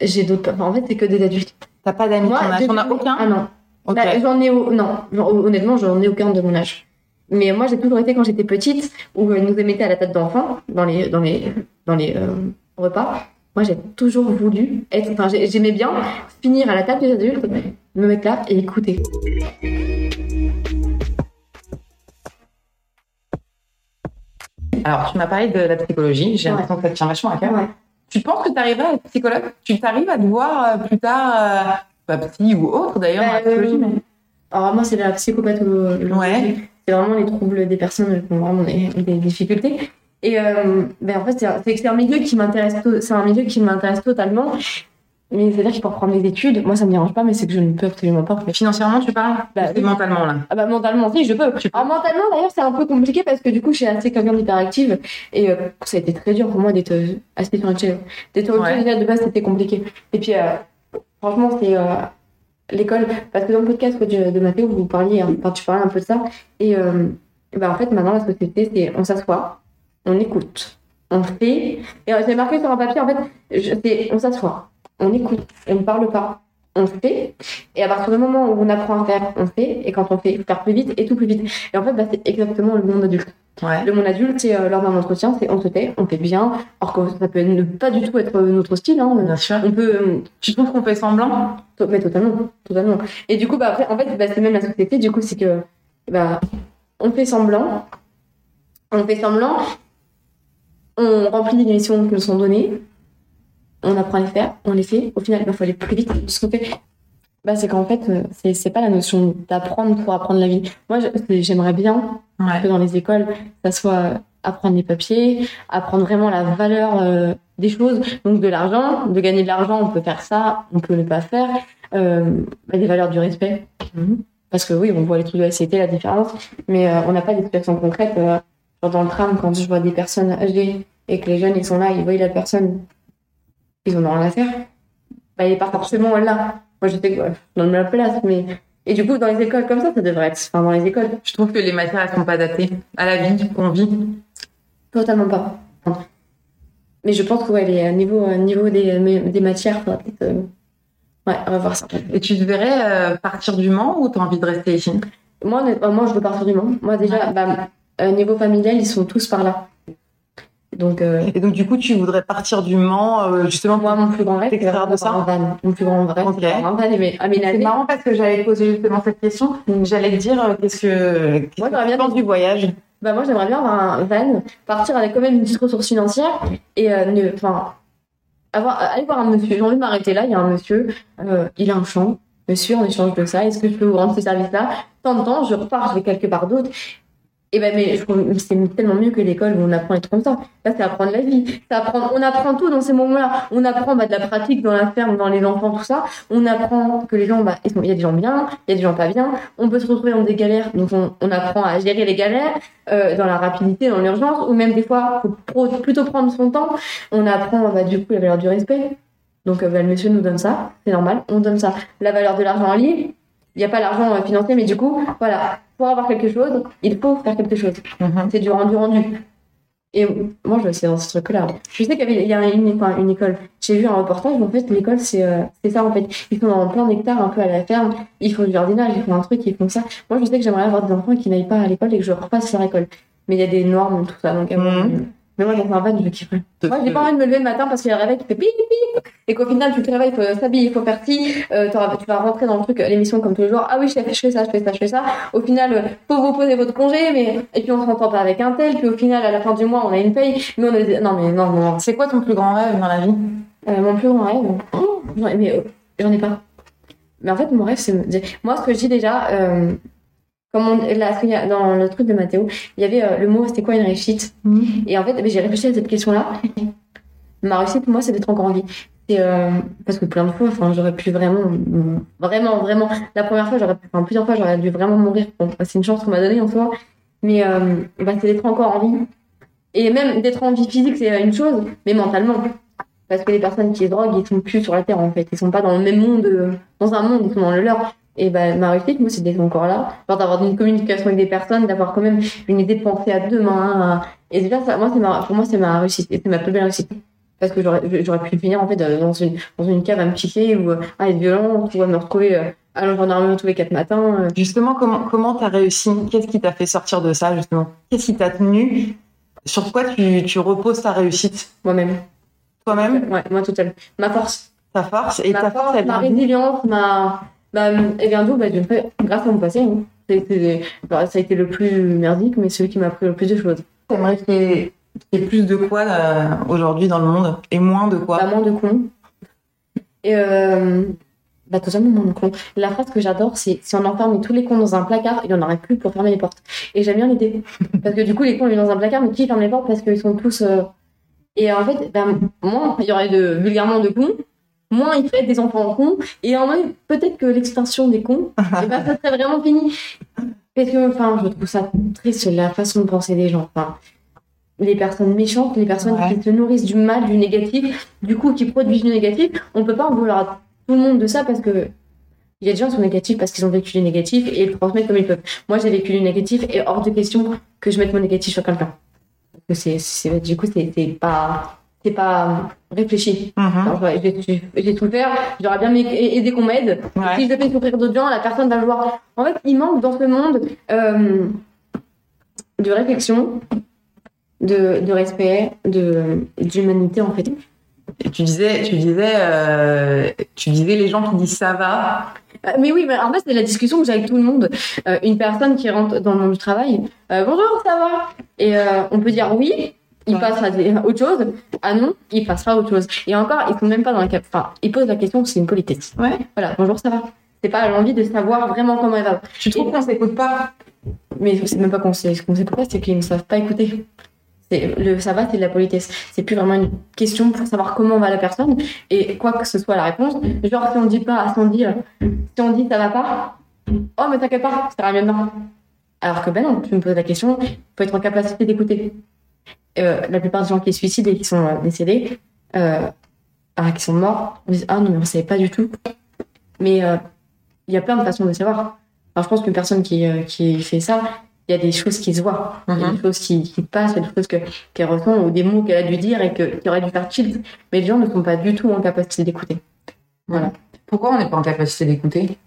J'ai d'autres. Enfin, en fait, c'est que des adultes. T'as pas d'amis de ton âge? T'en as aucun? Ah non. Bah, j'en ai. Non. Honnêtement, j'en ai aucun de mon âge. Mais moi, j'ai toujours été quand j'étais petite, où ils nous mettaient à la tête d'enfant dans les, dans les, dans les euh, repas. Moi, j'ai toujours voulu être. Enfin, j'aimais bien finir à la table des adultes, me mettre là et écouter. Alors, tu m'as parlé de la psychologie. J'ai l'impression que ça te tient vachement à cœur. Tu penses que tu arriverais à être psychologue? Tu t'arrives à te voir euh, plus tard, euh, pas psy ou autre d'ailleurs, bah, psychologie Alors, moi, c'est la psychopathologie. Ouais c'est vraiment les troubles des personnes qui ont vraiment des, difficultés. Et euh, ben en fait, c'est un milieu qui m'intéresse, c'est un milieu qui m'intéresse totalement. Mais c'est-à-dire qu'il faut reprendre les études. Moi, ça me dérange pas, mais c'est que je ne peux absolument pas. Mais financièrement, tu parles bah, mentalement, là Ah bah, mentalement, si, je peux. Alors, mentalement, d'ailleurs, c'est un peu compliqué parce que du coup, je suis assez quelqu'un d'hyperactive. Et euh, ça a été très dur pour moi d'être euh, assez sur le D'être au de base, c'était compliqué. Et puis, franchement, c'est euh, l'école. Parce que dans le podcast de, Mathéo, vous parliez, hein, enfin, tu parlais un peu de ça. Et, euh, ben, en fait, maintenant, la société, c'est on s'assoit, on écoute, on fait. Et c'est marqué sur un papier, en fait, je- on s'assoit, on écoute, on ne parle pas. On fait, et à partir du moment où on apprend à faire, on fait, et quand on fait, il faut faire plus vite et tout plus vite. Et en fait, bah, c'est exactement le monde adulte. Ouais. Le monde adulte, c'est euh, lors d'un entretien, c'est on se tait, on fait bien, alors que ça peut ne pas du tout être notre style. Hein. Bien sûr. On peut, euh, Tu trouves qu'on fait semblant? Mais totalement, totalement. Et du coup, bah, après, en fait, bah, c'est même la société, du coup, c'est que, bah, on fait semblant, on fait semblant, on remplit les missions qui nous sont données, on apprend à les faire, on les fait, au final, il faut aller plus vite. Ce qu'on fait, bah, c'est qu'en fait, euh, c'est, c'est pas la notion d'apprendre pour apprendre la vie. Moi, j'aimerais bien Ouais. que dans les écoles, ça soit apprendre les papiers, apprendre vraiment la valeur euh, des choses, donc de l'argent, de gagner de l'argent, on peut faire ça, on peut ne pas faire, euh, bah, des valeurs du respect. Mhm. Parce que oui, on voit les trucs de la société, la différence, mais euh, on n'a pas euh, genre dans le tram, quand je vois des personnes âgées et que les jeunes ils sont là, ils voient la personne, ils en ont rien à faire, bah, il est pas forcément là. Moi, je sais que ouais, je donne ma place, mais. Et du coup, dans les écoles comme ça, ça devrait être. Enfin, dans les écoles, Je trouve que les matières, elles sont pas adaptées à la vie qu'on vit. Totalement pas. Mais je pense que ouais, les, euh, niveau, euh, niveau des, mais- des matières, faudra peut-être euh, ouais, revoir ça. Et tu te verrais euh, partir du Mans ou t'as envie de rester ici? Moi, moi, je veux partir du Mans. Moi, déjà, bah, euh, niveau familial, ils sont tous par là. Donc, euh, Et donc, du coup, tu voudrais partir du Mans, euh, justement, moi, mon plus grand rêve, c'est de d'avoir ça un van. Mon plus grand rêve, Ok. c'est van mais C'est aménagé. marrant parce que j'allais poser justement cette question. J'allais te dire euh, qu'est-ce que qu'est-ce Moi, que tu bien penses du voyage? Bah, moi, j'aimerais bien avoir un van, partir avec quand même une petite ressource financière et, euh, ne, enfin, avoir, aller voir un monsieur. J'ai envie de m'arrêter là. Il y a un monsieur, euh, il a un champ. Monsieur, en échange de ça, est-ce que je peux vous rendre ce service-là? Tant de temps, je repars, je vais quelque part d'autre. Et ben, mais c'est tellement mieux que l'école où on apprend les trucs comme ça. Là, c'est apprendre la vie. Apprendre, on apprend tout dans ces moments-là. On apprend bah, de la pratique dans la ferme, dans les enfants, tout ça. On apprend que les gens, bah, il y a des gens bien, il y a des gens pas bien. On peut se retrouver dans des galères, donc on, apprend à gérer les galères euh, dans la rapidité, dans l'urgence, ou même des fois, faut plutôt prendre son temps. On apprend bah, du coup la valeur du respect. Donc euh, bah, le monsieur nous donne ça, c'est normal, on donne ça. La valeur de l'argent en ligne, il n'y a pas l'argent euh, financier, mais du coup, voilà, pour avoir quelque chose, il faut faire quelque chose. Mhm. C'est du rendu rendu. Et moi, je c'est dans ce truc-là. Je sais qu'il y a une, école. J'ai vu un reportage, en fait, l'école, c'est euh, c'est ça, en fait. Ils sont dans plein d'hectares, un peu à la ferme. Ils font du jardinage, ils font un truc, ils font ça. Moi, je sais que j'aimerais avoir des enfants qui n'aillent pas à l'école et que je repasse leur école. Mais il y a des normes, tout ça. Donc, euh, Mhm. Mais moi, dans un van, je kifferais. Moi, j'ai pas envie de me lever le matin parce qu'il y a un réveil qui fait pip pip et qu'au final, tu te réveilles, il faut s'habiller, il faut faire ci, euh, tu vas rentrer dans le truc, euh, l'émission comme tous les jours. Ah oui, je fais, ça, je fais ça, je fais ça. Au final, euh, faut vous poser votre congé, mais et puis on s'entend pas avec un tel, puis au final, à la fin du mois, on a une paye. Mais on a non, mais non, non. C'est quoi ton plus grand rêve dans la vie? Euh, mon plus grand rêve, oh, j'en ai- mais euh, j'en ai pas. Mais en fait, mon rêve, c'est me dire. Moi, ce que je dis déjà, euh, comme on, là, dans le truc de Mathéo, il y avait euh, le mot, c'était quoi une réussite? Et en fait, j'ai réfléchi à cette question-là. Ma réussite, moi, c'est d'être encore en vie. C'est, euh, parce que plein de fois, enfin, j'aurais pu vraiment, vraiment, vraiment. La première fois, j'aurais, enfin, plusieurs fois, j'aurais dû vraiment mourir. Bon, c'est une chance qu'on m'a donnée en soi. Mais euh, bah, c'est d'être encore en vie. Et même d'être en vie physique, c'est une chose, mais mentalement. Parce que les personnes qui se droguent, ils sont plus sur la terre, en fait. Ils sont pas dans le même monde, dans un monde, ils sont dans le leur. Et ben ma réussite, moi, c'est d'être encore là. Genre d'avoir une communication avec des personnes, d'avoir quand même une idée de penser à demain. à- Et déjà, ça, moi, c'est ma, pour moi, c'est ma réussite. Et c'est ma plus belle réussite. Parce que j'aurais, j'aurais pu finir, en fait, euh, dans une, dans une cave à me piquer ou euh, à être violente ou à me retrouver euh, à l'engendarmerie tous les quatre matins. Justement, comment comment t'as réussi? Qu'est-ce qui t'a fait sortir de ça justement? Qu'est-ce qui t'a tenu? Sur quoi tu, tu reposes ta réussite? Moi-même. Toi-même, Ouais, moi, total. Ma force. ta force et ma ta force, force, elle ma résilience, ma. Bah, elle vient d'où bah, d'une fois, grâce à mon passé. hein. Ça a, été, bah, ça a été le plus merdique, mais celui qui m'a appris le plus de choses. T'aimerais qu'il y ait qu'il y ait plus de quoi euh, aujourd'hui dans le monde et moins de quoi? Pas moins de cons. Et euh, bah, totalement moins de cons. La phrase que j'adore, c'est si on enfermait tous les cons dans un placard, il n'y en aurait plus pour fermer les portes. Et j'aime bien l'idée. Parce que du coup, les cons, ils sont dans un placard, mais qui ferme les portes parce qu'ils sont tous. euh, Et en fait, ben, moins il y aurait de, vulgairement de cons, moins ils feraient des enfants cons, et en même peut-être que l'extinction des cons, et ben, ça serait vraiment fini. Parce que, enfin, je trouve ça triste, la façon de penser des gens. Enfin, les personnes méchantes, les personnes Ouais. qui se nourrissent du mal, du négatif, du coup, qui produisent du négatif, on peut pas en vouloir à tout le monde de ça parce que il y a des gens qui sont négatifs parce qu'ils ont vécu du négatif et ils transmettent comme ils peuvent. Moi, j'ai vécu du négatif et hors de question que je mette mon négatif sur quelqu'un. C'est, c'est, du coup, c'est pas, c'est pas réfléchi. Mm-hmm. j'ai, tout faire, j'aurais bien aidé qu'on m'aide. Si je fais souffrir d'autres gens, la personne va le voir. En fait, il manque dans ce monde euh, de réflexion, de, de respect, de, d'humanité en fait tu disais, tu disais, euh, tu disais les gens qui disent ça va. Euh, mais oui, mais en fait, c'est la discussion que j'ai avec tout le monde. Euh, une personne qui rentre dans le monde du travail, bonjour, ça va? Et on peut dire oui, il passe à autre chose. Ah non, il passera à autre chose. Et encore, ils sont même pas dans la cap. Enfin, ils posent la question, c'est une politesse. Ouais. Voilà, bonjour, ça va. C'est pas l'envie de savoir vraiment comment elle va. Tu trouves qu'on s'écoute pas? Mais c'est même pas qu'on s'écoute pas, c'est qu'ils ne savent pas écouter le ça va, c'est de la politesse. C'est plus vraiment une question pour savoir comment va la personne et quoi que ce soit la réponse. Genre, si on dit pas, si on dit, si on dit ça va pas, oh, mais t'inquiète pas, ça ira bien. Alors que ben non, tu me poses la question, faut être en capacité d'écouter. Euh, la plupart des gens qui se suicident et qui sont euh, décédés, euh, qui sont morts, on dit ah non, mais on savait pas du tout. Mais il y a plein de façons de savoir. Alors je pense qu'une personne qui, qui fait ça, il y a des choses qui se voient, il y a des mhm. choses qui, qui passent, il y a des choses qu'elle ressent ou des mots qu'elle a dû dire et qui auraient dû faire chill. Mais les gens ne sont pas du tout en capacité d'écouter. Voilà. Pourquoi on n'est pas en capacité d'écouter?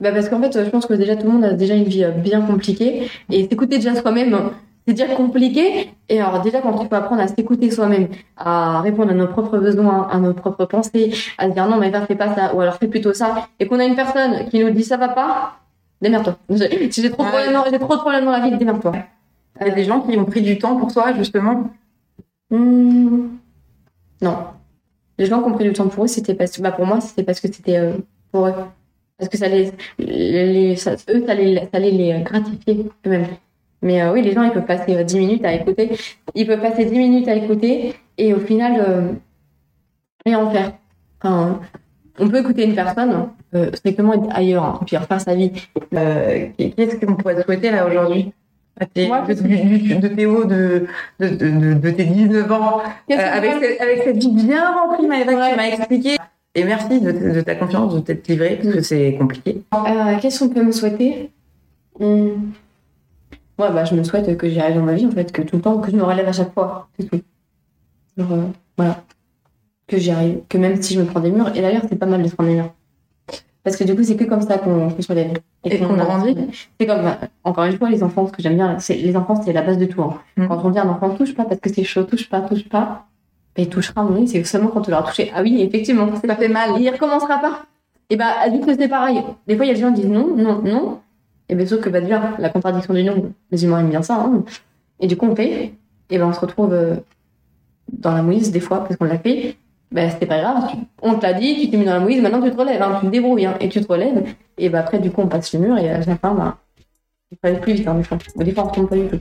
Bah parce qu'en fait, je pense que déjà tout le monde a déjà une vie bien compliquée et s'écouter déjà soi-même, c'est dire compliqué. Et alors déjà quand tu peux apprendre à s'écouter soi-même, à répondre à nos propres besoins, à nos propres pensées, à se dire non mais fais pas ça ou alors fais plutôt ça, et qu'on a une personne qui nous dit ça va pas, démerde-toi. J'ai trop, de trop de problèmes dans la vie, démerde-toi. Il y a des gens qui ont pris du temps pour toi, justement hmm. Non. Les gens qui ont pris du temps pour eux, c'était parce bah, pour moi, c'était parce que c'était euh, pour eux. Parce que ça les, les, eux, ça allait, ça les gratifier eux-mêmes. Mais euh, oui, les gens, ils peuvent passer 10 minutes à écouter. Ils peuvent passer 10 minutes à écouter et au final, euh, rien en faire. Enfin, on peut écouter une personne euh, strictement être ailleurs, hein, puis refaire sa vie. Euh, Qu'est-ce qu'on pourrait te souhaiter là aujourd'hui? De, Théo de, de, de, de, tes 19 ans, euh, avec, cette, avec cette vie bien remplie, Maëva, que tu m'as expliqué. Et merci de, ta confiance, de t'être livrée, parce que c'est compliqué. Euh, Qu'est-ce qu'on peut me souhaiter? Hmm. Ouais, bah, je me souhaite que j'y arrive dans ma vie, en fait, que tout le temps, que je me relève à chaque fois. C'est tout. Genre, euh, voilà. Que j'y arrive. Que même si je me prends des murs, et d'ailleurs, c'est pas mal de se prendre des murs. Parce que du coup, c'est que comme ça qu'on se relève. Et, qu'on grandit. C'est comme, bah, encore une fois, les enfants, ce que j'aime bien, c'est les enfants, c'est la base de tout. Hein. Mm. Quand on dit un enfant touche pas parce que c'est chaud, touche pas, touche pas, il touchera, oui, c'est seulement quand tu l'auras touché. Ah oui, effectivement, ça fait mal. Il recommencera pas. Et bah, adulte, c'est pareil. Des fois, il y a des gens qui disent non, non, non. Et bien sûr que, bah, déjà, la contradiction du non, les humains aiment bien ça. Hein. Et du coup, on fait. Et ben, on se retrouve euh, dans la mouise, des fois, parce qu'on l'a fait ben c'était pas grave, on te l'a dit, tu t'es mis dans la mouise, maintenant tu te relèves, hein, tu te débrouilles, hein, et tu te relèves, et ben après du coup on passe le mur, et à la fin, ben, il aller plus vite, hein, fois. Des fois on retombe pas du tout.